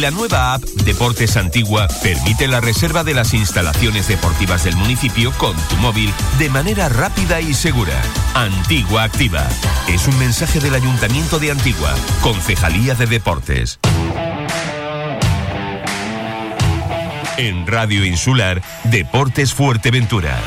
La nueva app Deportes Antigua permite la reserva de las instalaciones deportivas del municipio con tu móvil de manera rápida y segura. Antigua Activa. Es un mensaje del Ayuntamiento de Antigua, Concejalía de Deportes. En Radio Insular, Deportes Fuerteventura.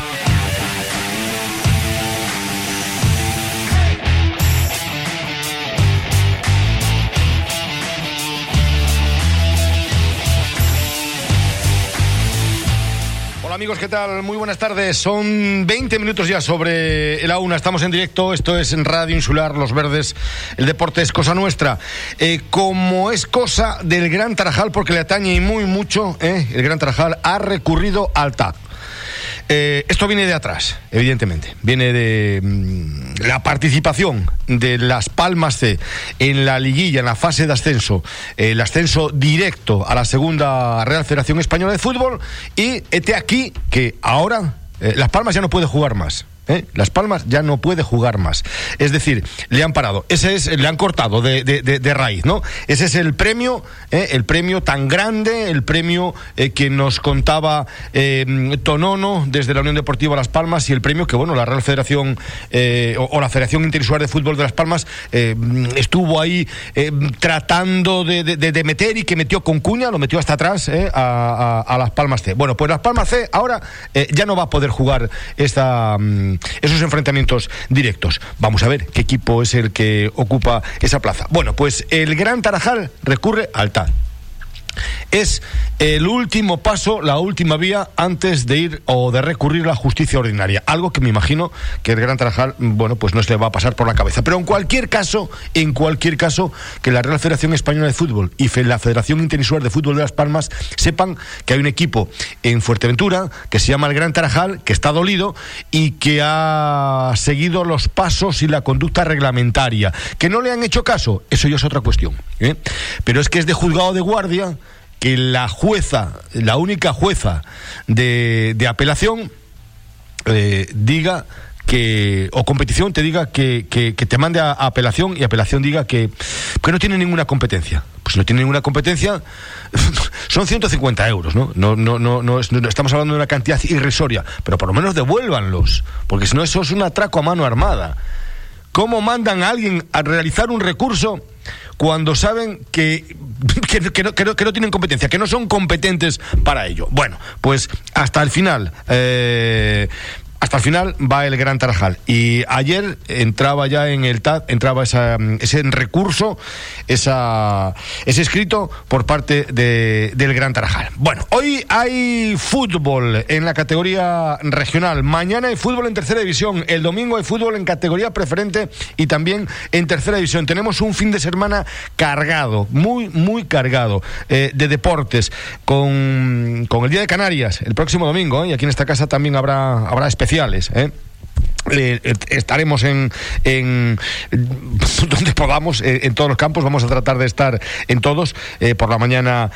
Amigos, ¿qué tal? Muy buenas tardes. Son 20 minutos ya sobre el A1. Estamos en directo. Esto es en Radio Insular, Los Verdes. El deporte es cosa nuestra. Eh, como es cosa del Gran Tarajal, porque le atañe y muy mucho, eh, el Gran Tarajal ha recurrido al TAC. Eh, esto viene de atrás, evidentemente. Viene de mm, la participación de Las Palmas C en la liguilla, en la fase de ascenso, el ascenso directo a la segunda Real Federación Española de Fútbol. Y este aquí que ahora eh, Las Palmas ya no puede jugar más. ¿Eh? Las Palmas ya no puede jugar más. Es decir, le han parado. Ese es, le han cortado de, raíz, ¿no? Ese es el premio, ¿eh? el premio tan grande, el premio eh, que nos contaba Tonono desde la Unión Deportiva Las Palmas y el premio que, bueno, la Real Federación o, la Federación Interinsular de Fútbol de Las Palmas estuvo ahí tratando de, meter y que metió con cuña, lo metió hasta atrás a, a, Las Palmas C. Bueno, pues Las Palmas C ahora ya no va a poder jugar esta mm, esos enfrentamientos directos. Vamos a ver qué equipo es el que ocupa esa plaza. Bueno, pues el Gran Tarajal recurre al TAD es el último paso, la última vía antes de ir o de recurrir a la justicia ordinaria. Algo que me imagino que el Gran Tarajal, bueno, pues no se le va a pasar por la cabeza. Pero en cualquier caso, en cualquier caso, que la Real Federación Española de Fútbol y la Federación Interinsular de Fútbol de Las Palmas sepan que hay un equipo en Fuerteventura que se llama el Gran Tarajal, que está dolido y que ha seguido los pasos y la conducta reglamentaria. Que no le han hecho caso, eso ya es otra cuestión. ¿eh? Pero es que es de juzgado de guardia que la jueza, la única jueza de, apelación, eh, diga que, o competición te diga que, te mande a, apelación y apelación diga que, que no tiene ninguna competencia. Pues no tiene ninguna competencia, son 150 euros, ¿no? No, no, no, no, estamos hablando de una cantidad irrisoria, pero por lo menos devuélvanlos, porque si no eso es un atraco a mano armada. ¿Cómo mandan a alguien a realizar un recurso cuando saben que, que, no, no, tienen competencia, que no son competentes para ello. Bueno, pues hasta el final. Eh, hasta el final va el Gran Tarajal. Y ayer entraba ya en el TAD, entraba ese recurso, esa, ese escrito por parte del Gran Tarajal. Bueno, hoy hay fútbol en la categoría regional. Mañana hay fútbol en tercera división. El domingo hay fútbol en categoría preferente y también en tercera división. Tenemos un fin de semana cargado, muy, muy cargado eh, de deportes, con, con, el Día de Canarias el próximo domingo. ¿eh? Y aquí en esta casa también habrá, habrá ¿eh? Eh, estaremos en, en, donde podamos, eh, en todos los campos, vamos a tratar de estar en todos, por la mañana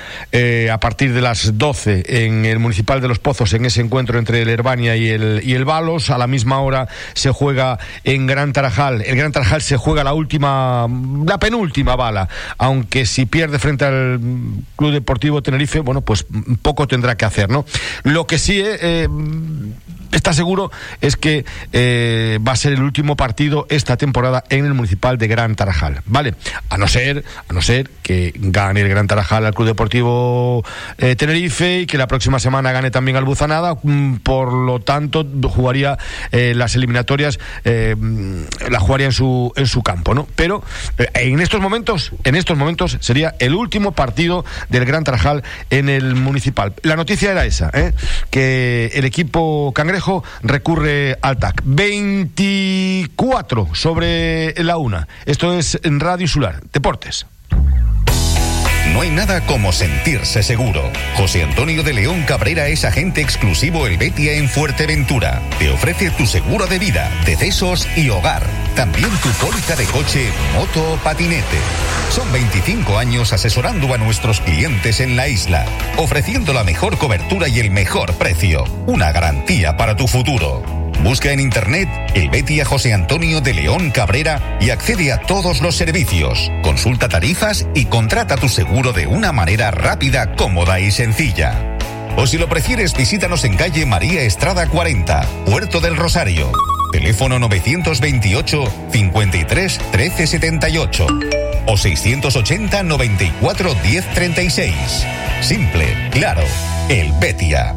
a partir de las 12 en el Municipal de Los Pozos, en ese encuentro entre el Herbania y el, y el Balos, a la misma hora se juega en Gran Tarajal, el Gran Tarajal se juega la última, la penúltima bala, aunque si pierde frente al Club Deportivo Tenerife, bueno, pues poco tendrá que hacer, ¿no? Lo que sí está seguro es que eh, va a ser el último partido esta temporada en el municipal de Gran Tarajal, ¿vale? A no ser, a no ser que gane el Gran Tarajal al Club Deportivo eh, Tenerife y que la próxima semana gane también al Buzanada, mm, por lo tanto jugaría eh, las eliminatorias, la jugaría en su en su campo, ¿no? Pero en estos momentos, en estos momentos sería el último partido del Gran Tarajal en el municipal. La noticia era esa, que el equipo cangrejo recurre al TAC. 24 sobre la una. Esto es Radio Insular. Deportes. No hay nada como sentirse seguro. José Antonio de León Cabrera es agente exclusivo El Betia en Fuerteventura. Te ofrece tu seguro de vida, decesos y hogar. También tu póliza de coche, moto o patinete. Son 25 años asesorando a nuestros clientes en la isla, ofreciendo la mejor cobertura y el mejor precio. Una garantía para tu futuro. Busca en internet el Betia José Antonio de León Cabrera y accede a todos los servicios. Consulta tarifas y contrata tu seguro de una manera rápida, cómoda y sencilla. O si lo prefieres, visítanos en calle María Estrada 40, Puerto del Rosario. Teléfono 928 53 13 78 o 680 94 10 36. Simple, claro, el Betia.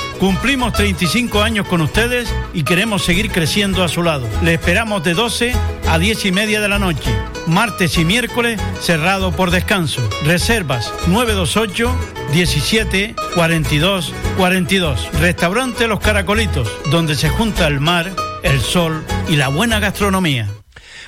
Cumplimos 35 años con ustedes y queremos seguir creciendo a su lado. Le esperamos de 12 a 10 y media de la noche. Martes y miércoles cerrado por descanso. Reservas 928 17 42 42. Restaurante Los Caracolitos, donde se junta el mar, el sol y la buena gastronomía.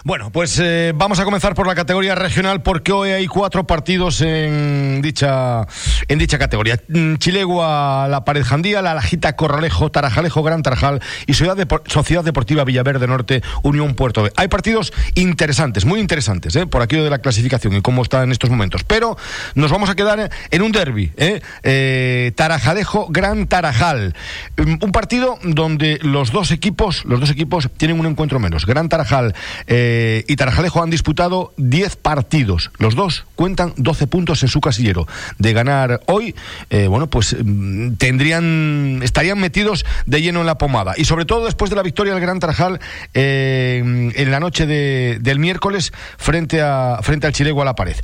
Bueno, pues eh, vamos a comenzar por la categoría regional porque hoy hay cuatro partidos en dicha en dicha categoría. Mm, Chilegua, La Pared Jandía, La Lajita, Corralejo, Tarajalejo, Gran Tarajal y Sociedad, Deportiva Villaverde Norte, Unión Puerto B. Hay partidos interesantes, muy interesantes, ¿eh? por aquello de la clasificación y cómo está en estos momentos. Pero nos vamos a quedar en un derby, ¿eh? eh Tarajalejo, Gran Tarajal. Mm, un partido donde los dos equipos, los dos equipos tienen un encuentro menos. Gran Tarajal eh, eh, y Tarajalejo han disputado 10 partidos. Los dos cuentan 12 puntos en su casillero. De ganar hoy, eh, bueno, pues mm, tendrían, estarían metidos de lleno en la pomada. Y sobre todo después de la victoria del Gran Tarajal eh, en la noche del miércoles frente, a, frente al Chilego a la pared.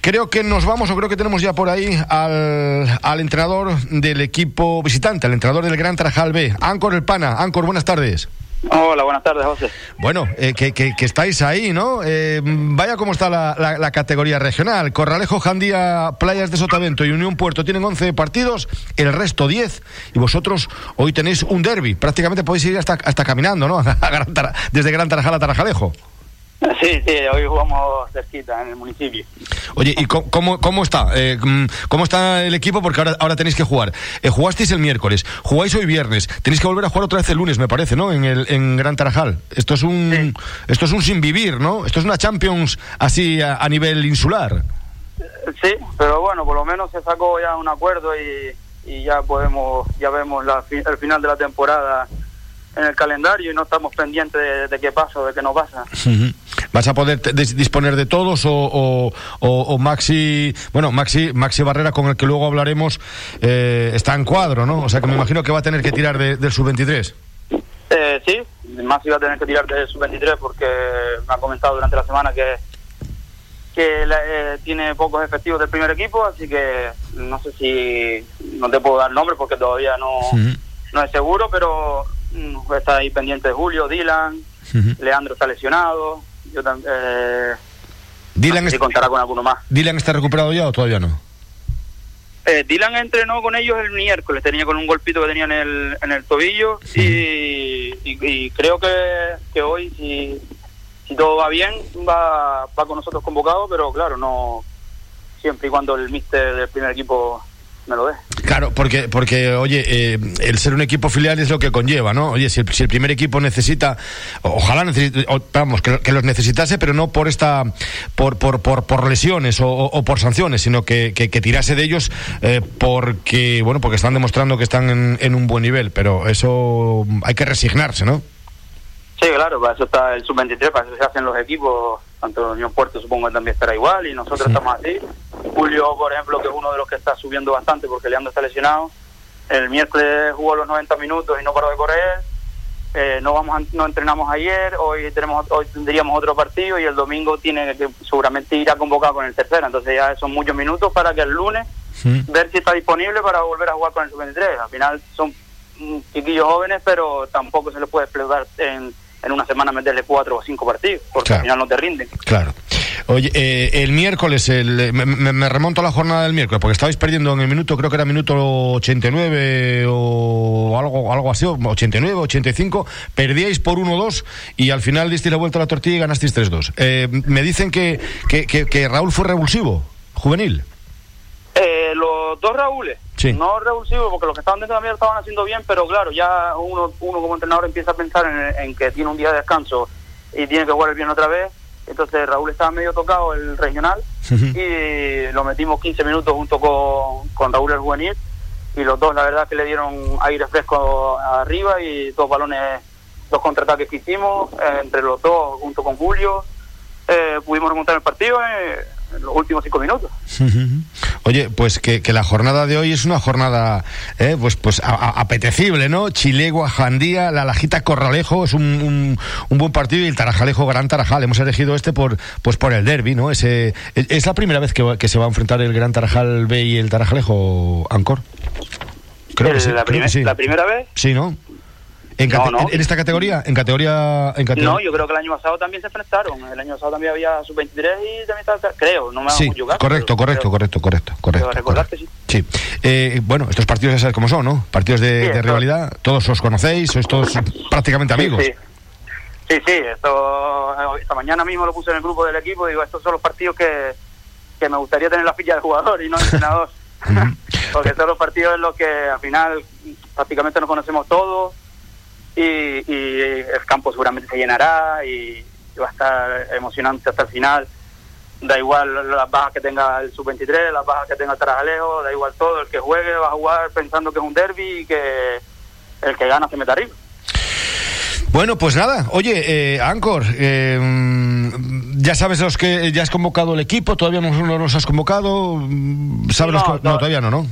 Creo que nos vamos, o creo que tenemos ya por ahí al, al entrenador del equipo visitante, al entrenador del Gran Tarajal B, Ancor El Pana. Ancor, buenas tardes. Hola, buenas tardes, José. Bueno, eh, que, estáis ahí, ¿no? Eh, vaya cómo está la, la, categoría regional. Corralejo, Jandía, Playas de Sotavento y Unión Puerto tienen 11 partidos, el resto 10. Y vosotros hoy tenéis un derby. Prácticamente podéis ir hasta, hasta caminando, ¿no? Desde Gran Tarajal a Tarajalejo. Sí, sí, hoy jugamos cerquita en el municipio. Oye, ¿y cómo, cómo está? Eh, mm, ¿Cómo está el equipo? Porque ahora, ahora tenéis que jugar. Eh, jugasteis el miércoles, jugáis hoy viernes, tenéis que volver a jugar otra vez el lunes, me parece, ¿no? En, el, en Gran Tarajal. Esto es un esto es un sin vivir, ¿no? Esto es una Champions así a, nivel insular. Sí, pero bueno, por lo menos se sacó ya un acuerdo y, y ya podemos, ya vemos la, el final de la temporada en el calendario y no estamos pendientes de, qué pasa o de qué no pasa. ¿Vas a poder disponer de todos o, o, Maxi, bueno, Maxi, Maxi Barrera, con el que luego hablaremos, eh, está en cuadro, ¿no? O sea que me imagino que va a tener que tirar del sub-23. Eh, sí, Maxi va a tener que tirar del sub-23 porque me ha comentado durante la semana que que eh, tiene pocos efectivos del primer equipo, así que no sé si no te puedo dar nombre porque todavía no, no es seguro, pero Mm, está ahí pendiente Julio, Dylan, Leandro está lesionado, yo también... Eh, Dylan contará con alguno más. ¿Dylan está recuperado ya o todavía no? Eh, Dylan entrenó con ellos el miércoles, tenía con un golpito que tenía en el, en el tobillo y, creo que, que hoy, si, si todo va bien, va, va con nosotros convocado, pero claro, no siempre y cuando el mister del primer equipo me lo dé. Claro, porque, porque oye, eh, el ser un equipo filial es lo que conlleva, ¿no? Oye, si el, primer equipo necesita, ojalá necesite, vamos, que, los necesitase, pero no por esta, por, por, por, por lesiones o, por sanciones, sino que, que, tirase de ellos eh, porque, bueno, porque están demostrando que están en, en un buen nivel, pero eso hay que resignarse, ¿no? Sí, claro, para eso está el sub-23, para eso se hacen los equipos, tanto Unión Puerto supongo que también estará igual y nosotros estamos así. Julio, por ejemplo, que es uno de los que está subiendo bastante porque Leandro está lesionado, el miércoles jugó los 90 minutos y no paró de correr eh, no vamos no entrenamos ayer, hoy tenemos hoy tendríamos otro partido y el domingo tiene que seguramente ir a convocar con el tercero, entonces ya son muchos minutos para que el lunes ver si está disponible para volver a jugar con el sub-23. Al final son chiquillos jóvenes, pero tampoco se les puede explotar en, en una semana meterle cuatro o cinco partidos, porque al final no te rinden. Claro. Oye, eh, el miércoles, el, me, remonto a la jornada del miércoles, porque estabais perdiendo en el minuto, creo que era minuto 89 o algo, algo así, 89, 85, perdíais por 1-2 y al final disteis la vuelta a la tortilla y ganasteis 3-2. Eh, me dicen que, que, que, Raúl fue revulsivo, juvenil. Eh, los dos Raúles, no revulsivos, porque los que estaban dentro de la mierda estaban haciendo bien, pero claro, ya uno, uno como entrenador empieza a pensar en, en que tiene un día de descanso y tiene que jugar bien otra vez. Entonces Raúl estaba medio tocado el regional y lo metimos 15 minutos junto con, con Raúl el juvenil y los dos la verdad que le dieron aire fresco arriba y dos balones, dos contraataques que hicimos eh, entre los dos junto con Julio. Eh, pudimos remontar el partido. Eh, en los últimos cinco minutos. Oye, pues que, la jornada de hoy es una jornada eh, pues pues apetecible, ¿no? Chilegua, Jandía, la Lajita Corralejo es un, un, buen partido y el Tarajalejo, Gran Tarajal. Hemos elegido este por pues por el derby, ¿no? Ese, ¿Es la primera vez que, que se va a enfrentar el Gran Tarajal B y el Tarajalejo, Ancor? Creo que, sí, la, ¿La primera vez? Sí, ¿no? ¿En, ¿En, esta categoría? ¿En categoría, en categoría? No, yo creo que el año pasado también se enfrentaron. El año pasado también había sub-23 y también estaba, creo, no me sí, jugar, correcto, correcto, correcto, correcto, correcto. Recordarte, sí. Sí. Eh, bueno, estos partidos ya sabes cómo son, ¿no? Partidos de, rivalidad, todos os conocéis, sois todos prácticamente amigos. Sí, sí, sí, esto, esta mañana mismo lo puse en el grupo del equipo, digo, estos son los partidos que, que me gustaría tener la ficha de jugador y no entrenador. Porque son los partidos en los que al final prácticamente nos conocemos todos y, el campo seguramente se llenará y va a estar emocionante hasta el final. Da igual las bajas que tenga el sub-23, las bajas que tenga el Tarajalejo, da igual todo. El que juegue va a jugar pensando que es un derby y que el que gana se mete arriba. Bueno, pues nada. Oye, eh, Ancor, eh, ya sabes los que ya has convocado el equipo, todavía no, no los has convocado. ¿Sabes no, no, todavía no, ¿no?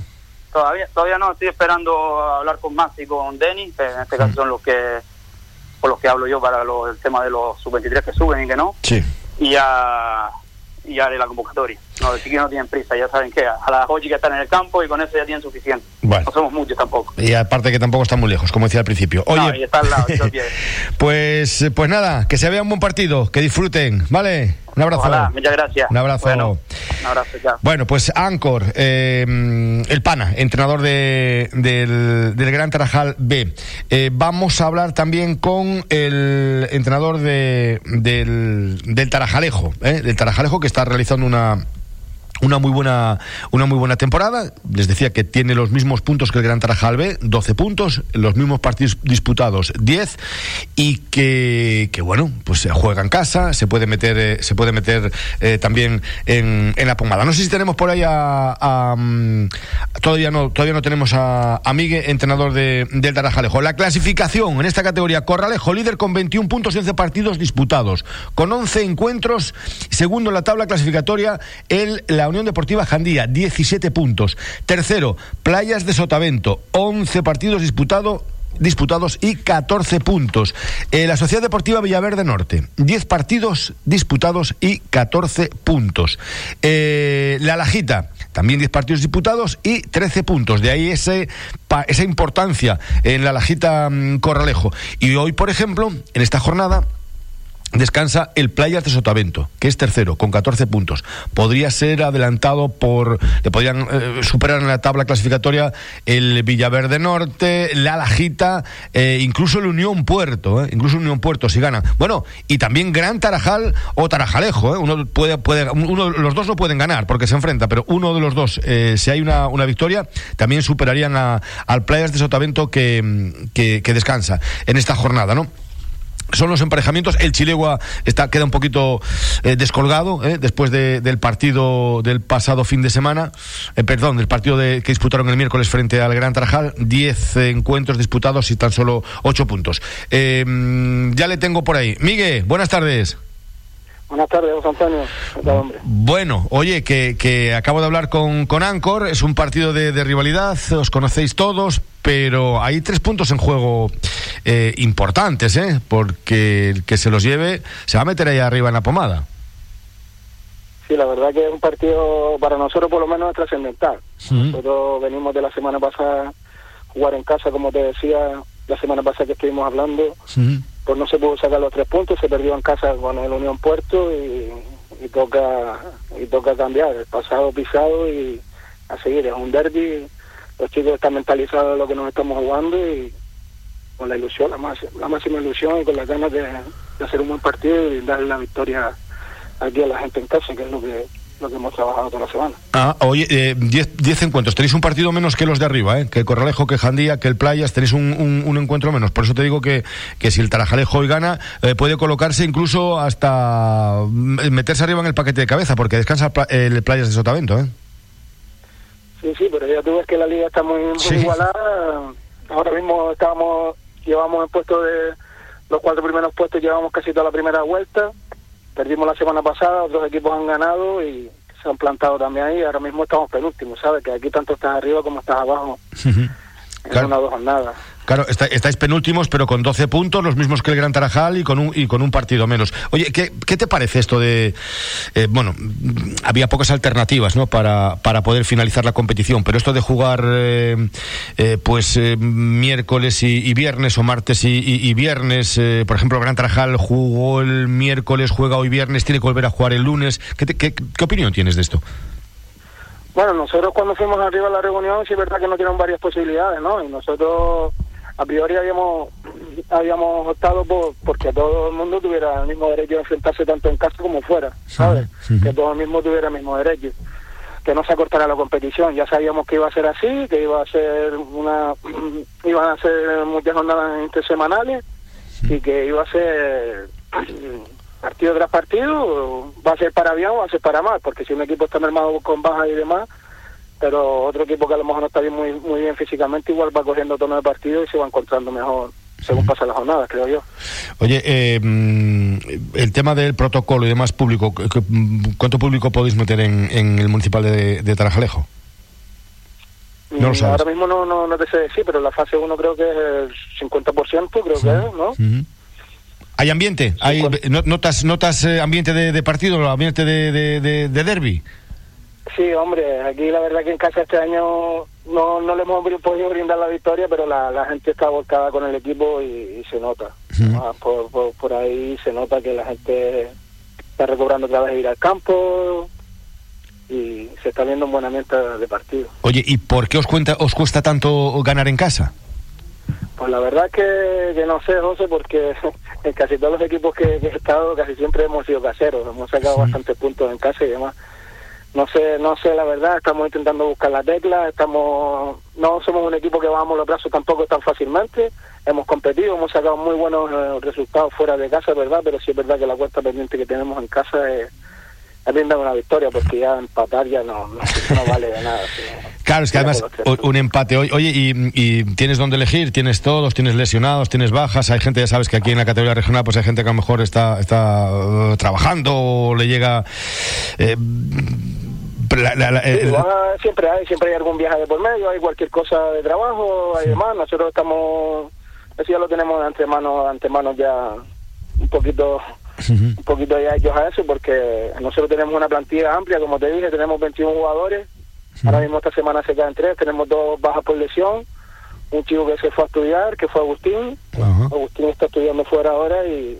Todavía, todavía no, estoy esperando hablar con Max y con Denny, que en este caso son los que por los que hablo yo para el tema de los sub-23 que suben y que no. Sí. Y ya, y haré la convocatoria. No, los chiquillos no tienen prisa, ya saben que a las 8 que están en el campo y con eso ya tienen suficiente. No somos muchos tampoco. Y aparte que tampoco están muy lejos, como decía al principio. Oye, está al lado, pues, pues nada, que se vea un buen partido, que disfruten, ¿vale? Un abrazo. muchas gracias. Un abrazo. Bueno, un abrazo ya. Bueno, pues Ancor, eh, el Pana, entrenador de, del, Gran Tarajal B. Eh, vamos a hablar también con el entrenador de, del, del Tarajalejo, ¿eh? del Tarajalejo que está realizando una una muy buena una muy buena temporada. Les decía que tiene los mismos puntos que el Gran Tarajal B 12 puntos los mismos partidos disputados 10 y que, que bueno pues juega en casa se puede meter eh, se puede meter eh, también en, en, la pomada. No sé si tenemos por ahí a, mm, todavía no todavía no tenemos a, a Miguel entrenador de, del Tarajalejo. La clasificación en esta categoría Corralejo líder con 21 puntos y 11 partidos disputados con 11 encuentros segundo en la tabla clasificatoria el la Unión Deportiva Jandía, 17 puntos. Tercero, Playas de Sotavento, 11 partidos disputados disputados y 14 puntos. Eh, la Sociedad Deportiva Villaverde Norte, 10 partidos disputados y 14 puntos. Eh, la Lajita, también 10 partidos disputados y 13 puntos. De ahí ese, esa importancia en la Lajita mm, Corralejo. Y hoy, por ejemplo, en esta jornada, descansa el Playas de Sotavento, que es tercero, con 14 puntos. Podría ser adelantado por. Le podrían eh, superar en la tabla clasificatoria el Villaverde Norte, la Lajita, eh, incluso el Unión Puerto, eh, incluso Unión Puerto si gana. Bueno, y también Gran Tarajal o Tarajalejo, uno puede, puede, uno, los dos no pueden ganar porque se enfrenta, pero uno de los dos, si hay una, una victoria, también superarían a, al Playas de Sotavento que, que descansa en esta jornada, ¿no? Son los emparejamientos. El Chilegua está, queda un poquito eh, descolgado eh, después del partido del pasado fin de semana, eh, perdón, del partido de, que disputaron el miércoles frente al Gran Tarajal. Diez encuentros disputados y tan solo ocho puntos. ya le tengo por ahí. Miguel, buenas tardes. Buenas tardes, José Antonio. Hombre? Bueno, oye, que, que, acabo de hablar con, con Ancor, es un partido de, de, rivalidad, os conocéis todos, pero hay tres puntos en juego eh, importantes, ¿eh? Porque el que se los lleve se va a meter ahí arriba en la pomada. Sí, la verdad que es un partido para nosotros por lo menos trascendental. Nosotros venimos de la semana pasada jugar en casa, como te decía, la semana pasada que estuvimos hablando, pues no se pudo sacar los tres puntos, se perdió en casa con el Unión Puerto y, toca y toca cambiar, el pasado pisado y a seguir, es un derby, los chicos están mentalizados de lo que nos estamos jugando y con la ilusión, la, más, la máxima ilusión y con las ganas de, de hacer un buen partido y darle la victoria aquí a la gente en casa, que es lo que lo que hemos trabajado toda la semana. Ah, oye, 10 eh, encuentros. Tenéis un partido menos que los de arriba, ¿eh? que el Corralejo, que Jandía, que el Playas. Tenéis un, un, encuentro menos. Por eso te digo que, que si el Tarajalejo hoy gana, eh, puede colocarse incluso hasta mm, meterse arriba en el paquete de cabeza, porque descansa el Playas de Sotavento. ¿eh? Sí, sí, pero ya tú ves que la liga está muy, igualada. Ahora mismo estamos, llevamos en puesto de los cuatro primeros puestos, llevamos casi toda la primera vuelta perdimos la semana pasada, otros equipos han ganado y se han plantado también ahí. Ahora mismo estamos penúltimos, ¿sabes? Que aquí tanto estás arriba como estás abajo. en una o dos jornadas. Claro, estáis penúltimos, pero con 12 puntos, los mismos que el Gran Tarajal y con un, y con un partido menos. Oye, ¿qué, te parece esto de... Eh, bueno, había pocas alternativas ¿no? para, poder finalizar la competición, pero esto de jugar eh, eh, pues miércoles y, viernes o martes y, viernes, por ejemplo, el Gran Tarajal jugó el miércoles, juega hoy viernes, tiene que volver a jugar el lunes. ¿Qué, qué, qué opinión tienes de esto? Bueno, nosotros cuando fuimos arriba a la reunión, sí es verdad que no tienen varias posibilidades, ¿no? Y nosotros a priori habíamos habíamos optado por porque todo el mundo tuviera el mismo derecho de enfrentarse tanto en casa como fuera, ¿sabes? Que todo el mismo tuviera el mismo derecho. Que no se acortara la competición. Ya sabíamos que iba a ser así, que iba a ser una iban a ser muchas jornadas intersemanales y que iba a ser partido tras partido, va a ser para bien o va a ser para mal, porque si un equipo está mermado con bajas y demás, pero otro equipo que a lo mejor no está bien muy, muy bien físicamente, igual va cogiendo tono de partido y se va encontrando mejor según pasan las jornadas, creo yo. Oye, eh, mm, el tema del protocolo y demás público, ¿cuánto público podéis meter en, el municipal de, Tarajalejo? No mm, Ahora mismo no, no, no, te sé decir, pero la fase 1 creo que es el 50%, creo que es, ¿no? ¿Hay ambiente? ¿Hay, ¿Notas, notas eh, ambiente de, de partido, ambiente de, de, de derby? Sí, hombre, aquí la verdad que en casa este año no, no le hemos podido brindar la victoria, pero la, la gente está volcada con el equipo y, se nota. Ah, por, por, ahí se nota que la gente está recobrando otra vez ir al campo y se está viendo un buen ambiente de partido. Oye, ¿y por qué os, cuenta, os cuesta tanto ganar en casa? Pues la verdad que, que no sé, José, porque en casi todos los equipos que, he estado casi siempre hemos sido caseros, hemos sacado bastantes puntos en casa y demás no sé, no sé la verdad, estamos intentando buscar la tecla, estamos, no somos un equipo que bajamos los brazos tampoco tan fácilmente, hemos competido, hemos sacado muy buenos eh, resultados fuera de casa, verdad, pero sí es verdad que la cuesta pendiente que tenemos en casa es, es brindar una victoria, porque ya empatar ya no, no, vale de nada. Claro, es que además un empate hoy, oye, y, y, tienes dónde elegir, tienes todos, tienes lesionados, tienes bajas, hay gente, ya sabes que aquí en la categoría regional pues hay gente que a lo mejor está, está uh, trabajando o le llega... Eh, siempre hay siempre hay algún viaje de por medio hay cualquier cosa de trabajo hay demás. Nosotros estamos eso ya lo tenemos de antemano antemano ya un poquito un poquito ya hechos a eso porque nosotros tenemos una plantilla amplia como te dije tenemos 21 jugadores. Ahora mismo esta semana se quedan tres tenemos dos bajas por lesión un chico que se fue a estudiar que fue Agustín. Agustín está estudiando fuera ahora y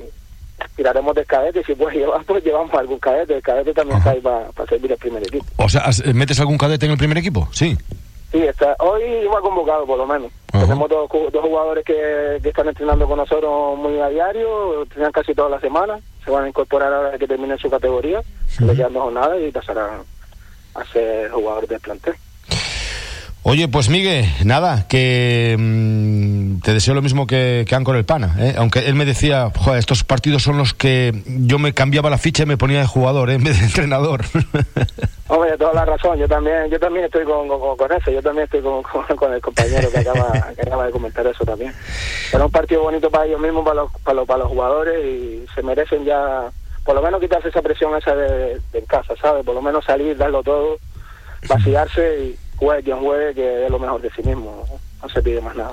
tiraremos del cadete, si puedes llevar, pues llevamos algún cadete, el cadete también está ahí para, servir el primer equipo. O sea, ¿metes algún cadete en el primer equipo? Sí. Sí, está, hoy iba convocado por lo menos. Tenemos dos, dos jugadores que, que, están entrenando con nosotros muy a diario, entrenan casi toda la semana, se van a incorporar ahora que terminen su categoría, uh -huh. no nada y pasarán a ser jugadores del plantel. Oye, pues Miguel, nada, que mm, te deseo lo mismo que, que Ancor el Pana, ¿eh? aunque él me decía, joder, estos partidos son los que yo me cambiaba la ficha y me ponía de jugador ¿eh? en vez de entrenador. Hombre, toda la razón, yo también, yo también estoy con, con, eso, yo también estoy con, con el compañero que acaba, de comentar eso también. Era un partido bonito para ellos mismos, para los, para los, para los jugadores y se merecen ya por lo menos quitarse esa presión esa de, de casa, ¿sabes? Por lo menos salir, darlo todo, vaciarse y juegue quien juegue, que es lo mejor de sí mismo. Se pide más nada.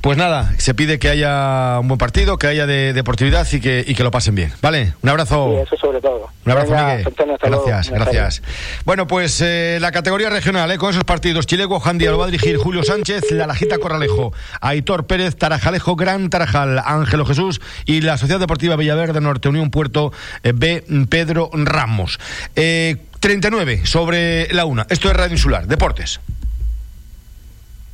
Pues nada, se pide que haya un buen partido, que haya de deportividad y que, y que lo pasen bien. ¿Vale? Un abrazo. Sí, eso sobre todo. Un abrazo, Venga, Miguel. Antonio. Gracias, gracias. Bueno, pues eh, la categoría regional, eh, con esos partidos, Chileco, Jandía lo va a dirigir Julio Sánchez, La Lajita Corralejo, Aitor Pérez, Tarajalejo, Gran Tarajal, Ángelo Jesús y la Sociedad Deportiva Villaverde Norte Unión Puerto eh, B. Pedro Ramos. Eh, 39 sobre la una. Esto es Radio Insular, Deportes.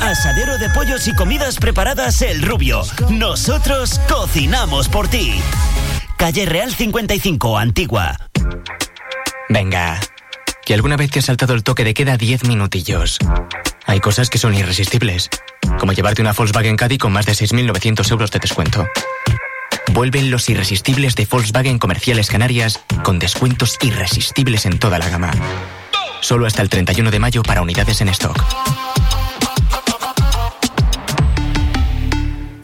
Asadero de pollos y comidas preparadas El Rubio. Nosotros cocinamos por ti. Calle Real 55, Antigua. Venga, que alguna vez te has saltado el toque de queda 10 minutillos. Hay cosas que son irresistibles, como llevarte una Volkswagen Caddy con más de 6.900 euros de descuento. Vuelven los irresistibles de Volkswagen Comerciales Canarias con descuentos irresistibles en toda la gama. Solo hasta el 31 de mayo para unidades en stock.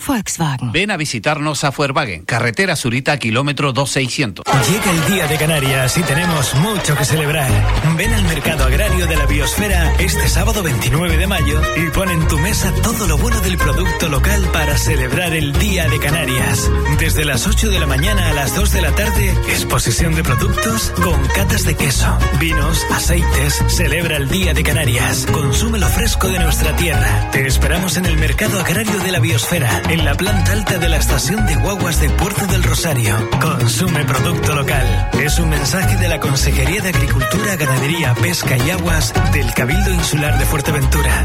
Volkswagen. Ven a visitarnos a Volkswagen, carretera Zurita, kilómetro 2600. Llega el Día de Canarias y tenemos mucho que celebrar. Ven al Mercado Agrario de la Biosfera este sábado 29 de mayo y pon en tu mesa todo lo bueno del producto local para celebrar el Día de Canarias. Desde las 8 de la mañana a las 2 de la tarde, exposición de productos con catas de queso, vinos, aceites. Celebra el Día de Canarias. Consume lo fresco de nuestra tierra. Te esperamos en el Mercado Agrario de la Biosfera, en la planta alta de la estación de guaguas de Puerto del Rosario. Consume producto local. Es un mensaje de la Consejería de Agricultura, Ganadería, Pesca y Aguas del Cabildo Insular de Fuerteventura.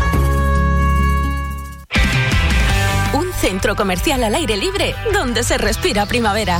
Un centro comercial al aire libre donde se respira primavera.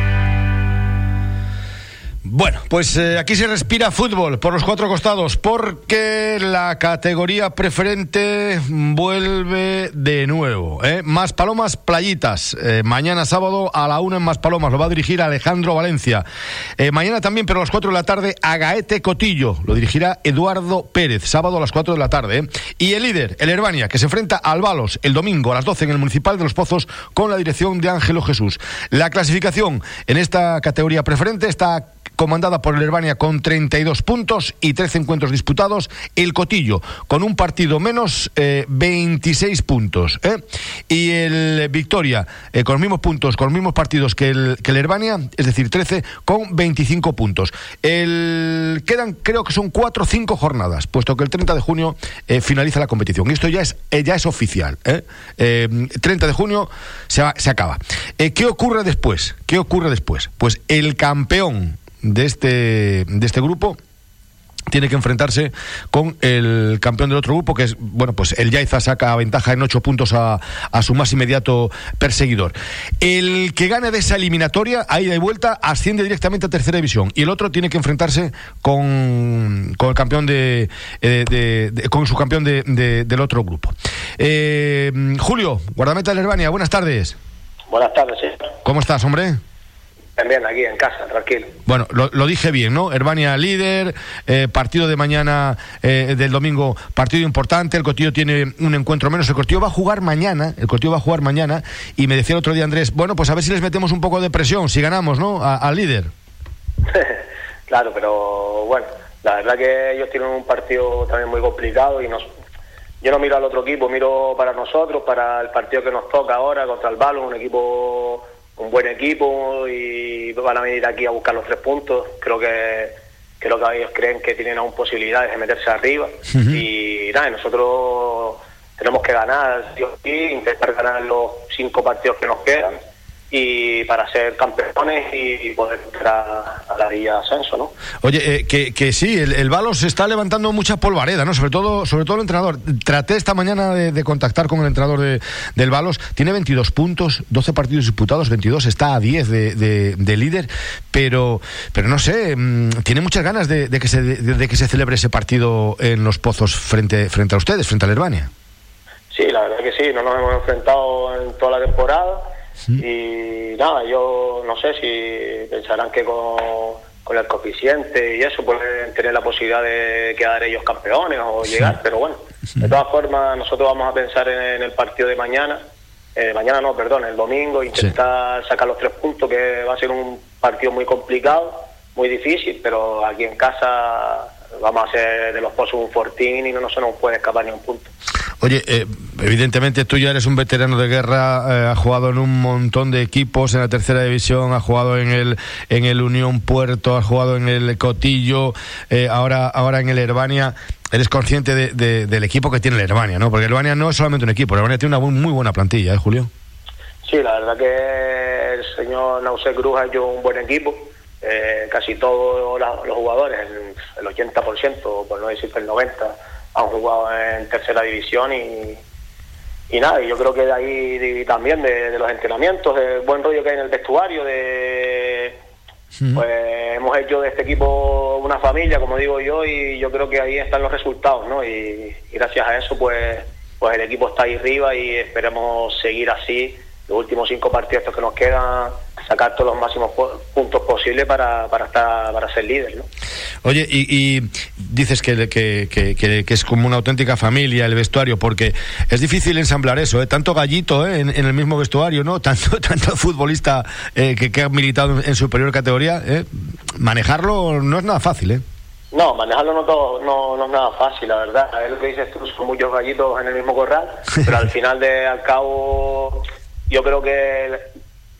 Bueno, pues eh, aquí se respira fútbol por los cuatro costados porque la categoría preferente vuelve de nuevo. ¿eh? Más Palomas Playitas. Eh, mañana sábado a la una en Más Palomas. Lo va a dirigir Alejandro Valencia. Mañana también, pero a las cuatro de la tarde, a Gaete Cotillo. Lo dirigirá Eduardo Pérez. Sábado a las cuatro de la tarde. Y el líder, el Herbania, que se enfrenta al Balos el domingo a las 12 en el Municipal de Los Pozos con la dirección de Ángelo Jesús. La clasificación en esta categoría preferente está comandada por el Herbania con 32 puntos y 13 encuentros disputados. El Cotillo con un partido menos, eh, 26 puntos. ¿eh? Y el Victoria eh, con los mismos puntos, con los mismos partidos que el, que el Herbania, es decir, 13 con 25 puntos. El, quedan, creo que son 4 o 5 jornadas, puesto que el 30 de junio eh, finaliza la competición. Y esto ya es, eh, ya es oficial. ¿eh? Eh, 30 de junio se, se acaba. Eh, ¿Qué ocurre después? ¿Qué ocurre después? Pues el campeón de este, de este grupo tiene que enfrentarse con el campeón del otro grupo, que es, bueno, pues el Yaiza saca ventaja en ocho puntos a, a su más inmediato perseguidor. El que gane de esa eliminatoria, a ida y vuelta, asciende directamente a tercera división. Y el otro tiene que enfrentarse con, con el campeón de, eh, de- de- con su campeón de- de- del otro grupo. Eh, Julio, guardameta de Herbania, buenas tardes. Buenas tardes. ¿Cómo estás, hombre? También aquí en casa, tranquilo. Bueno, lo, lo dije bien, ¿no? Herbania líder, eh, partido de mañana, eh, del domingo, partido importante, el Cotillo tiene un encuentro menos, el Cotillo va a jugar mañana, el Cotillo va a jugar mañana, y me decía el otro día Andrés, bueno, pues a ver si les metemos un poco de presión, si ganamos, ¿no? Al líder. claro, pero bueno, la verdad que ellos tienen un partido también muy complicado y nos, yo no miro al otro equipo, miro para nosotros, para el partido que nos toca ahora contra el Balón, un equipo, un buen equipo y van a venir aquí a buscar los tres puntos. Creo que creo que ellos creen que tienen aún posibilidades de meterse arriba. Y nada, nosotros tenemos que ganar, intentar ganar los cinco partidos que nos quedan y para ser campeones y poder entrar a la Villa Ascenso, ¿no? Oye, eh, que, que, sí, el, el Valos se está levantando mucha polvareda, ¿no? Sobre todo, sobre todo el entrenador. Traté esta mañana de, contactar con el entrenador de, del Valos. Tiene 22 puntos, 12 partidos disputados, 22, está a 10 de, de líder, pero, pero no sé, mm, tiene muchas ganas de, que se, de, que se celebre ese partido en los pozos frente, frente a ustedes, frente a Alemania. Sí, la verdad que sí, no nos hemos enfrentado en toda la temporada y nada, yo no sé si pensarán que con, el coeficiente y eso pueden tener la posibilidad de quedar ellos campeones o llegar, pero bueno, de todas formas nosotros vamos a pensar en, el partido de mañana, eh, mañana no, perdón, el domingo, intentar sacar los tres puntos, que va a ser un partido muy complicado, muy difícil, pero aquí en casa vamos a hacer de los pozos un fortín y no se nos puede escapar ni un punto. Oye, eh, evidentemente tú ya eres un veterano de guerra, eh, has jugado en un montón de equipos en la tercera división, has jugado en el en el Unión Puerto, has jugado en el Cotillo, eh, ahora ahora en el Herbania. Eres consciente de, del equipo que tiene el Herbania, ¿no? Porque el Herbania no es solamente un equipo, el Herbania tiene una muy buena plantilla, ¿eh, Julio? Sí, la verdad que el señor Nausé Cruz ha hecho un buen equipo. casi todos los jugadores, el, el 80%, por no decir el 90%, han jugado en tercera división y, y nada, yo creo que de ahí también de, los entrenamientos, del buen rollo que hay en el vestuario, de pues hemos hecho de este equipo una familia, como digo yo, y yo creo que ahí están los resultados, ¿no? Y, y gracias a eso, pues, pues el equipo está ahí arriba y esperemos seguir así los últimos cinco partidos que nos quedan, sacar todos los máximos puntos posibles para, para, estar, para ser líder. ¿no? Oye, y, dices que, que, que, es como una auténtica familia el vestuario, porque es difícil ensamblar eso, ¿eh? tanto gallito ¿eh? en, el mismo vestuario, ¿no? tanto, tanto futbolista eh, que, ha militado en superior categoría, ¿eh? manejarlo no es nada fácil. ¿eh? No, manejarlo no, todo, no, no es nada fácil, la verdad. Es lo que dices tú, son muchos gallitos en el mismo corral, pero al final de al cabo yo creo que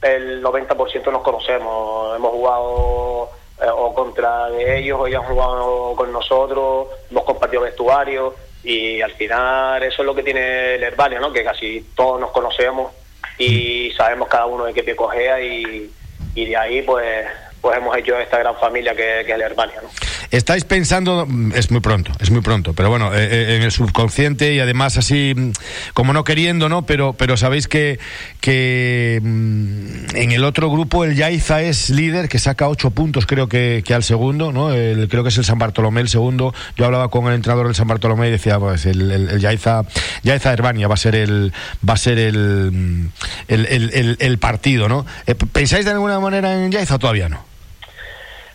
el, 90% nos conocemos, hemos jugado eh, o contra de ellos o ellos han jugado con nosotros, hemos compartido vestuario y al final eso es lo que tiene el Herbania, ¿no? que casi todos nos conocemos y sabemos cada uno de qué pie cogea y, y de ahí pues pues hemos hecho esta gran familia que, que es el Herbania. ¿no? ¿Estáis pensando, mm, es muy pronto, es muy pronto, pero bueno, eh, eh, en el subconsciente y además así, mm, como no queriendo, ¿no? Pero, pero sabéis que, que mm, en el otro grupo el Yaiza es líder, que saca ocho puntos creo que, que al segundo, ¿no? El, creo que es el San Bartolomé el segundo. Yo hablaba con el entrenador del San Bartolomé y decía, pues el, el, Yaiza, Yaiza Herbania va a ser el, va a ser el, el, el partido, ¿no? Eh, ¿Pensáis de alguna manera en Yaiza todavía no?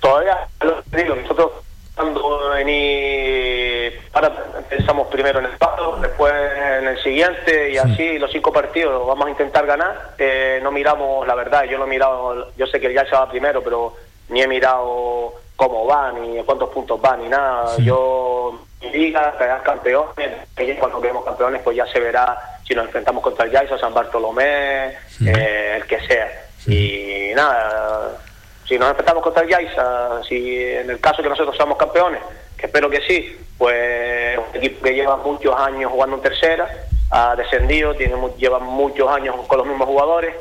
Todavía lo digo, nosotros cuando venir ahora pensamos primero en el palo, después en el siguiente y así los cinco partidos vamos a intentar ganar. Eh, no miramos, la verdad, yo no he mirado, yo sé que ya se va primero, pero ni he mirado cómo va, ni cuántos puntos va, ni nada. Yo liga, quedar campeones, cuando quedemos campeones pues ya se verá si nos enfrentamos contra el Yaiza, San Bartolomé, eh, el que sea. Y nada, si nos enfrentamos contra el Yaiza, si en el caso que nosotros seamos campeones, que espero que sí, pues un equipo que lleva muchos años jugando en tercera, ha descendido, tiene lleva muchos años con los mismos jugadores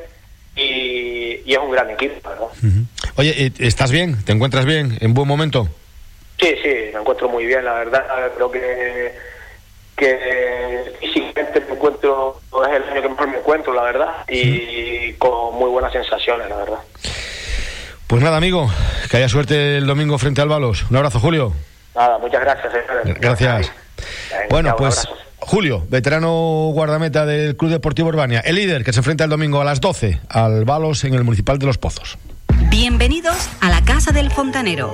y, es un gran equipo, ¿verdad? Oye, ¿estás bien? ¿Te encuentras bien? ¿En buen momento? Sí, sí, me encuentro muy bien, la verdad. Creo que, que físicamente me encuentro, es el año que mejor me encuentro, la verdad, y con muy buenas sensaciones, la verdad. Pues nada, amigo, que haya suerte el domingo frente al Balos. Un abrazo, Julio. Nada, muchas gracias. Gracias. bueno, pues Julio, veterano guardameta del Club Deportivo Urbania, el líder que se enfrenta el domingo a las 12 al Balos en el Municipal de Los Pozos. Bienvenidos a la Casa del Fontanero.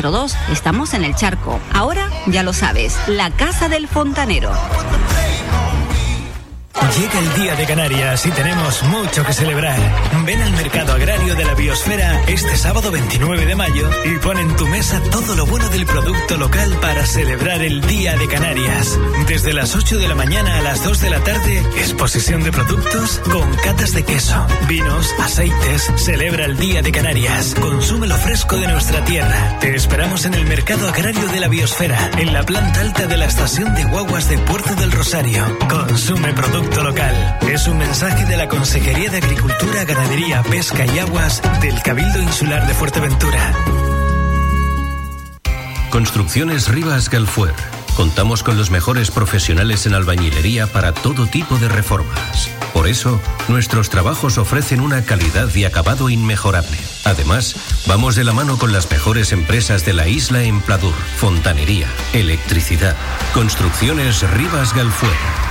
Estamos en el charco. Ahora ya lo sabes, la Casa del Fontanero. Llega el Día de Canarias y tenemos mucho que celebrar. Ven al Mercado Agrario de la Biosfera este sábado 29 de mayo y pon en tu mesa todo lo bueno del producto local para celebrar el Día de Canarias. Desde las 8 de la mañana a las 2 de la tarde, exposición de productos con catas de queso, vinos, aceites. Celebra el Día de Canarias. Consume lo fresco de nuestra tierra. Te esperamos en el Mercado Agrario de la Biosfera, en la planta alta de la estación de guaguas de Puerto del Rosario. Consume local. Es un mensaje de la Consejería de Agricultura, Ganadería, Pesca y Aguas del Cabildo Insular de Fuerteventura. Construcciones Rivas Galfuer. Contamos con los mejores profesionales en albañilería para todo tipo de reformas. Por eso, nuestros trabajos ofrecen una calidad y acabado inmejorable. Además, vamos de la mano con las mejores empresas de la isla en Pladur, fontanería, electricidad. Construcciones Rivas Galfuer.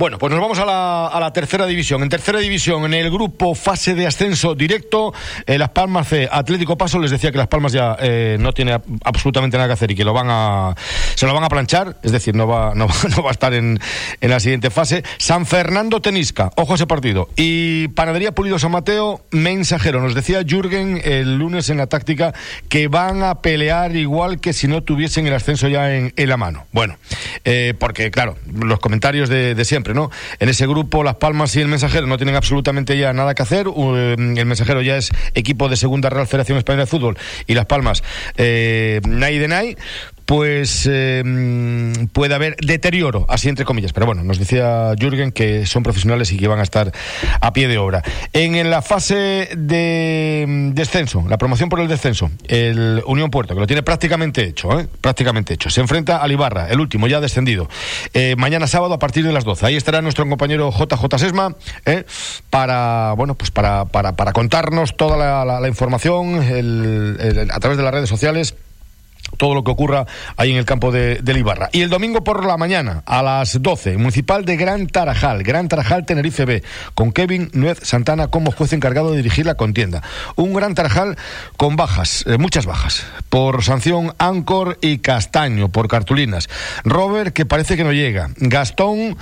Bueno, pues nos vamos a la, tercera división. En tercera división, en el grupo fase de ascenso directo, eh, Las Palmas C, Atlético Paso, les decía que Las Palmas ya eh, no tiene absolutamente nada que hacer y que lo van a, se lo van a planchar, es decir, no va, a estar en, la siguiente fase. San Fernando Tenisca, ojo a ese partido. Y Panadería Pulido San Mateo, mensajero. Nos decía Jürgen el lunes en la táctica que van a pelear igual que si no tuviesen el ascenso ya en, la mano. Bueno, eh, porque claro, los comentarios de siempre. ¿No? En ese grupo, Las Palmas y el Mensajero no tienen absolutamente ya nada que hacer. El Mensajero ya es equipo de Segunda Real Federación Española de Fútbol y Las Palmas, eh, nay de nay pues eh, puede haber deterioro, así entre comillas. Pero bueno, nos decía Jürgen que son profesionales y que van a estar a pie de obra. En, la fase de descenso, la promoción por el descenso, el Unión Puerto, que lo tiene prácticamente hecho, ¿eh? prácticamente hecho, se enfrenta al Ibarra, el último ya descendido. Eh, mañana sábado a partir de las 12. Ahí estará nuestro compañero JJ Sesma ¿eh? para, bueno, pues para, para, para contarnos toda la, la, la información el, el, a través de las redes sociales todo lo que ocurra ahí en el campo de, del Ibarra. Y el domingo por la mañana, a las 12, Municipal de Gran Tarajal, Gran Tarajal Tenerife B, con Kevin Nuez Santana como juez encargado de dirigir la contienda. Un Gran Tarajal con bajas, eh, muchas bajas, por sanción Ancor y Castaño, por cartulinas. Robert, que parece que no llega. Gastón,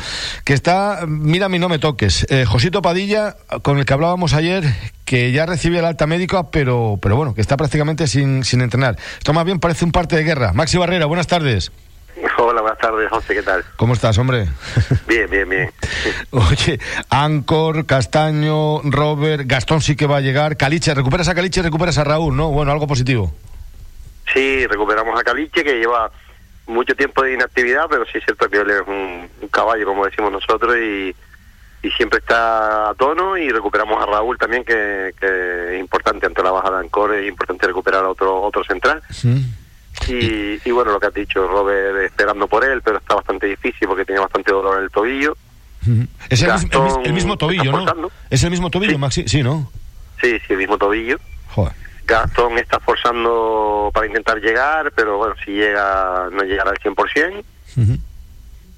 que está, mira mi no me toques. Eh, Josito Padilla, con el que hablábamos ayer, que ya recibe el alta médica, pero, pero bueno, que está prácticamente sin, sin entrenar. Esto más bien parece un parte de guerra. Maxi Barrera, buenas tardes. Hola, buenas tardes, José, ¿qué tal? ¿Cómo estás, hombre? Bien, bien, bien. Oye, Ancor, Castaño, Robert, Gastón sí que va a llegar. Caliche, recuperas a Caliche, recuperas a Raúl, ¿no? Bueno, algo positivo. Sí, recuperamos a Caliche, que lleva mucho tiempo de inactividad, pero sí es cierto que él es un, un caballo, como decimos nosotros, y y siempre está a tono y recuperamos a Raúl también que, que es importante ante la baja de Ancor es importante recuperar a otro otro central sí. y, y, bueno lo que has dicho Robert esperando por él pero está bastante difícil porque tiene bastante dolor en el tobillo es el, Gastón, mismo, el, el mismo tobillo ¿no? es el mismo tobillo sí. Maxi sí ¿no? sí sí el mismo tobillo Joder. Gastón está forzando para intentar llegar pero bueno si llega no llegará al 100% uh -huh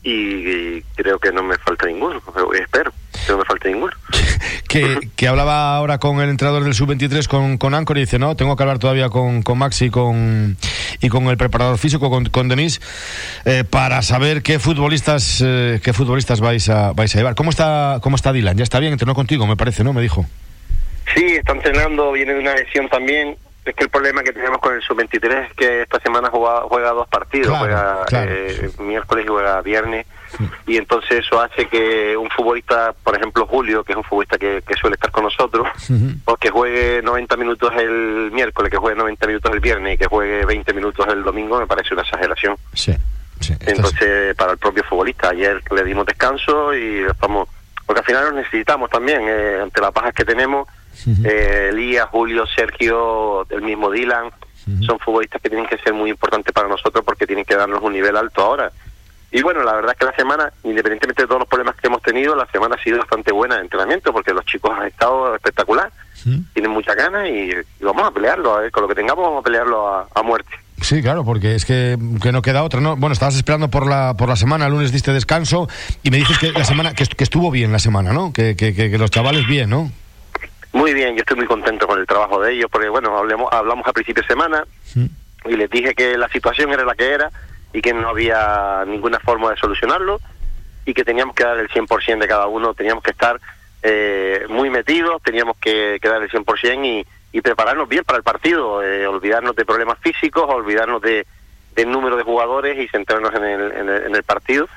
y creo que no me falta ninguno, espero que no me falte ninguno. que, que hablaba ahora con el entrenador del sub-23, con, con Ancor, y dice, no, tengo que hablar todavía con, con Maxi y con, y con el preparador físico, con, con Denis, eh, para saber qué futbolistas eh, qué futbolistas vais a, vais a llevar. ¿Cómo está, ¿Cómo está Dylan? Ya está bien, entrenó contigo, me parece, ¿no? Me dijo. Sí, está entrenando, viene de una lesión también, es que el problema que tenemos con el sub-23 es que esta semana juega, juega dos partidos, claro, juega claro. Eh, miércoles y juega viernes, sí. y entonces eso hace que un futbolista, por ejemplo Julio, que es un futbolista que, que suele estar con nosotros, uh -huh. porque juegue 90 minutos el miércoles, que juegue 90 minutos el viernes y que juegue 20 minutos el domingo, me parece una exageración. Sí, sí, entonces, para el propio futbolista, ayer le dimos descanso y estamos, porque al final nos necesitamos también, eh, ante las bajas que tenemos, Uh -huh. eh, Elías, Julio, Sergio, el mismo Dylan, uh -huh. son futbolistas que tienen que ser muy importantes para nosotros porque tienen que darnos un nivel alto ahora. y bueno, la verdad es que la semana, independientemente de todos los problemas que hemos tenido, la semana ha sido bastante buena de entrenamiento porque los chicos han estado espectacular, tienen mucha ganas y, y vamos a pelearlo, a ver, con lo que tengamos vamos a pelearlo a, a muerte. Sí, claro, porque es que, que no queda otra, ¿no? Bueno, estabas esperando por la, por la semana, el lunes diste descanso y me dices que la semana, que, est- que estuvo bien la semana, ¿no? Que, que los chavales bien, ¿no? Muy bien, yo estoy muy contento con el trabajo de ellos, porque bueno, hablemos, hablamos a principio de semana y les dije que la situación era la que era y que no había ninguna forma de solucionarlo y que teníamos que dar el 100% de cada uno, teníamos que estar eh, muy metidos, teníamos que, que dar el 100% y, y prepararnos bien para el partido, eh, olvidarnos de problemas físicos, olvidarnos de, del número de jugadores y centrarnos en el, en el, en el partido.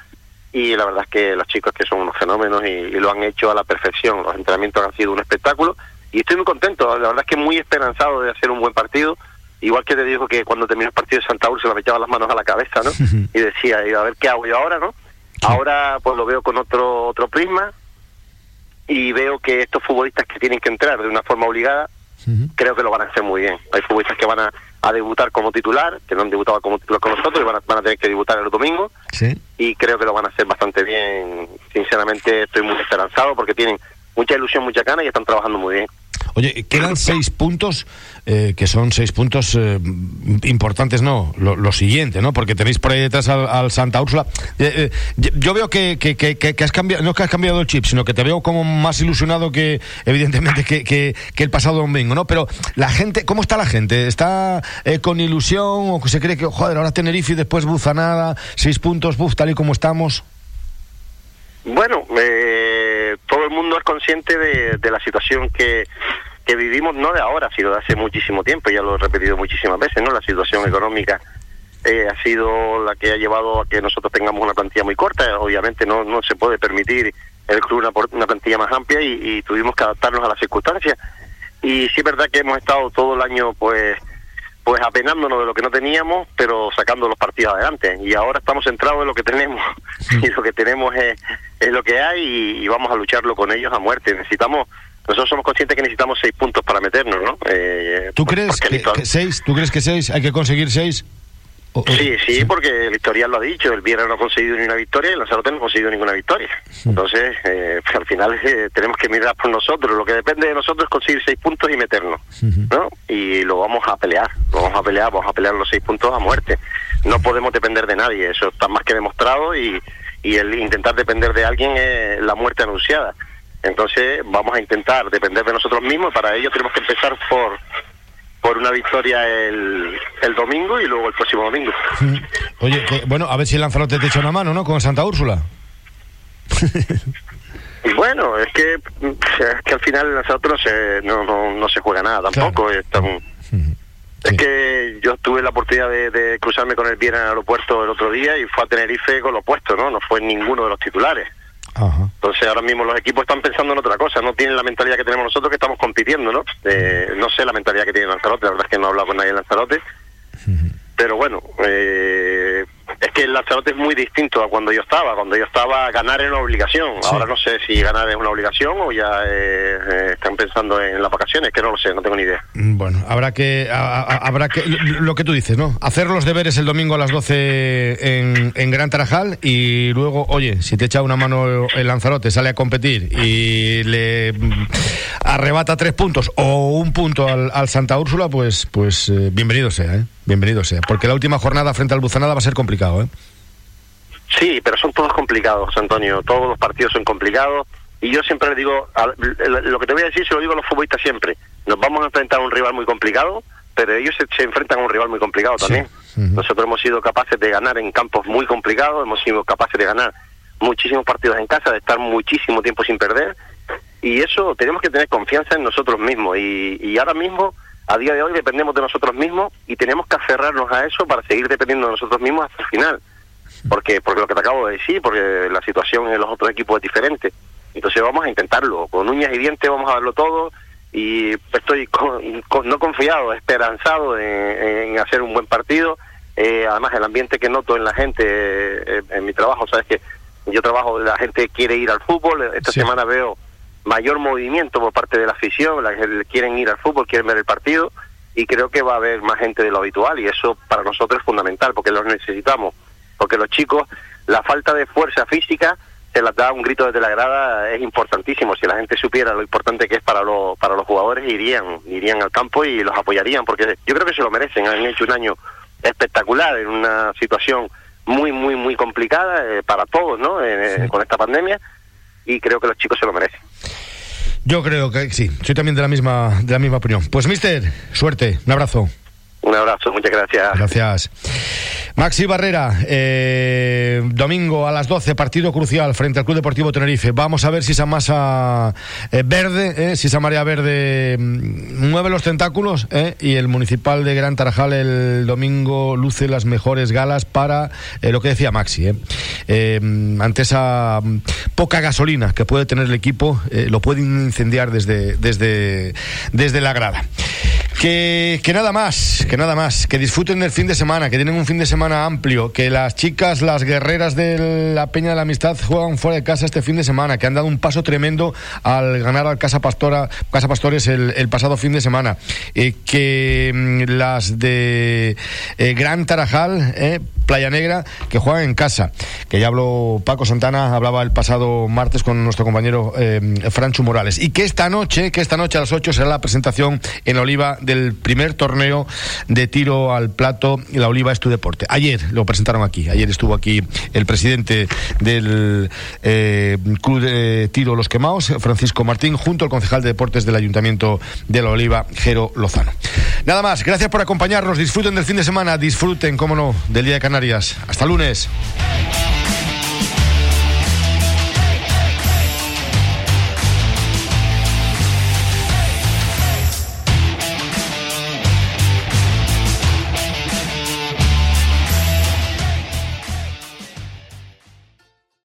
Y la verdad es que los chicos que son unos fenómenos y, y lo han hecho a la perfección. Los entrenamientos han sido un espectáculo y estoy muy contento. La verdad es que muy esperanzado de hacer un buen partido. Igual que te dijo que cuando terminó el partido de Santa Úrsula me echaba las manos a la cabeza, ¿no? y decía, a ver qué hago yo ahora, ¿no? Ahora pues lo veo con otro otro prisma y veo que estos futbolistas que tienen que entrar de una forma obligada, creo que lo van a hacer muy bien. Hay futbolistas que van a, a debutar como titular, que no han debutado como titular con nosotros y van a, van a tener que debutar el domingo Sí. y creo que lo van a hacer bastante bien. Sinceramente estoy muy esperanzado porque tienen mucha ilusión, mucha gana y están trabajando muy bien. Oye, quedan seis puntos, eh, que son seis puntos eh, importantes, ¿no? Lo, lo siguiente, ¿no? Porque tenéis por ahí detrás al, Santa Úrsula. Eh, yo- veo que, que, que, que- has cambiado, no que has cambiado el chip, sino que te veo como más ilusionado que, evidentemente, que, el pasado domingo, ¿no? Pero la gente, ¿cómo está la gente? ¿Está con ilusión o se cree que, joder, ahora Tenerife y después Buzanada, seis puntos, buf, tal y como estamos? Bueno, eh, todo el mundo es consciente de, la situación que, que vivimos, no de ahora, sino de hace muchísimo tiempo, ya lo he repetido muchísimas veces, ¿no? La situación económica eh, ha sido la que ha llevado a que nosotros tengamos una plantilla muy corta. Obviamente no, no se puede permitir el club una, una plantilla más amplia y, y tuvimos que adaptarnos a las circunstancias. Y sí es verdad que hemos estado todo el año, pues, pues apenándonos de lo que no teníamos, pero sacando los partidos adelante. Y ahora estamos centrados en lo que tenemos. y lo que tenemos es, es lo que hay y, y vamos a lucharlo con ellos a muerte. Necesitamos, nosotros somos conscientes que necesitamos seis puntos para meternos, ¿no? Eh, ¿Tú por- crees que seis? ¿Tú crees que seis? ¿Hay que conseguir seis? Sí, sí, porque el historial lo ha dicho. El Viera no ha conseguido ni una victoria y el Lanzarote no ha conseguido ninguna victoria. Entonces, eh, pues, al final eh, tenemos que mirar por nosotros. Lo que depende de nosotros es conseguir seis puntos y meternos, ¿no? Y lo vamos a pelear. Lo vamos a pelear, vamos a pelear los seis puntos a muerte. No podemos depender de nadie. Eso está más que demostrado y, y el intentar depender de alguien es la muerte anunciada. Entonces, vamos a intentar depender de nosotros mismos. y Para ello tenemos que empezar por por una victoria el, el domingo y luego el próximo domingo. Oye, que- bueno, a ver si Lanzarote te echa una mano, ¿no? Con Santa Úrsula. Y bueno, es que, es que al final nosotros no se, no, no, no se juega nada tampoco. Es, tan- es que yo tuve la oportunidad de, de cruzarme con el Viera en el aeropuerto el otro día y fue a Tenerife con lo opuesto, ¿no? No fue ninguno de los titulares. Entonces ahora mismo los equipos están pensando en otra cosa, no tienen la mentalidad que tenemos nosotros que estamos compitiendo, ¿no? Eh, no sé la mentalidad que tiene Lanzarote, la verdad es que no he hablado con nadie en Lanzarote, pero bueno, eh, es que el Lanzarote es muy distinto a cuando yo estaba, cuando yo estaba ganar era una obligación, ahora no sé si ganar es una obligación o ya eh, eh, están pensando en las vacaciones, que no lo sé, no tengo ni idea. Mm, Bueno, habrá que, a- a- habrá que, lo que tú dices, ¿no? Hacer los deberes el domingo a las 12 en, en Gran Tarajal y luego, oye, si te echa una mano el Lanzarote, sale a competir y le mm, arrebata tres puntos o un punto al, al Santa Úrsula, pues, pues eh, bienvenido sea, ¿eh? Bienvenido sea. Porque la última jornada frente al Buzanada va a ser complicado, ¿eh? Sí, pero son todos complicados, Antonio. Todos los partidos son complicados. Y yo siempre le digo, lo que te voy a decir se lo digo a los futbolistas siempre. Nos vamos a enfrentar a un rival muy complicado, pero ellos se, se enfrentan a un rival muy complicado también. Nosotros hemos sido capaces de ganar en campos muy complicados, hemos sido capaces de ganar muchísimos partidos en casa, de estar muchísimo tiempo sin perder. Y eso tenemos que tener confianza en nosotros mismos. Y, y ahora mismo, a día de hoy, dependemos de nosotros mismos y tenemos que aferrarnos a eso para seguir dependiendo de nosotros mismos hasta el final. Porque porque lo que te acabo de decir, porque la situación en los otros equipos es diferente. Entonces vamos a intentarlo, con uñas y dientes vamos a darlo todo y estoy con- con- no confiado, esperanzado en, en hacer un buen partido. Eh, además el ambiente que noto en la gente eh, en mi trabajo, sabes que yo trabajo, la gente quiere ir al fútbol, esta semana veo mayor movimiento por parte de la afición, la gente quieren ir al fútbol, quieren ver el partido y creo que va a haber más gente de lo habitual y eso para nosotros es fundamental porque los necesitamos porque los chicos la falta de fuerza física se las da un grito desde la grada es importantísimo. Si la gente supiera lo importante que es para, los para los jugadores, irían, irían al campo y los apoyarían, porque yo creo que se lo merecen. Han hecho un año espectacular en una situación muy, muy, muy complicada eh, para todos, ¿no? Eh, con esta pandemia, y creo que los chicos se lo merecen. Yo creo que sí, soy también de la misma, de la misma opinión. Pues, mister, suerte, un abrazo. Un abrazo, muchas gracias. Gracias. Maxi Barrera, eh, domingo a las 12, partido crucial frente al Club Deportivo Tenerife. Vamos a ver si esa masa eh, verde, eh, si esa marea verde mm, mueve los tentáculos y el municipal de Gran Tarajal el domingo luce las mejores galas para lo que decía Maxi. ante esa mm, poca gasolina que puede tener el equipo, lo pueden incendiar desde, desde, desde la grada. Que, que nada más, que nada más, que disfruten del fin de semana, que tienen un fin de semana amplio, que las chicas, las guerreras de la Peña de la Amistad juegan fuera de casa este fin de semana, que han dado un paso tremendo al ganar al Casa Pastora, Casa Pastores el, pasado fin de semana, eh, que mm, las de eh, Gran Tarajal, eh, Playa Negra, que juegan en casa, que ya habló Paco Santana, hablaba el pasado martes con nuestro compañero Franchu Morales, y que esta noche, que esta noche a las 8 será la presentación en Oliva del primer torneo de tiro al plato y la Oliva es tu deporte. Ayer lo presentaron aquí, ayer estuvo aquí el presidente del eh, Club de Tiro Los Quemados, Francisco Martín, junto al concejal de deportes del Ayuntamiento de la Oliva, Jero Lozano. Nada más, gracias por acompañarnos, disfruten del fin de semana, disfruten, cómo no, del Día de Canarias. Hasta lunes.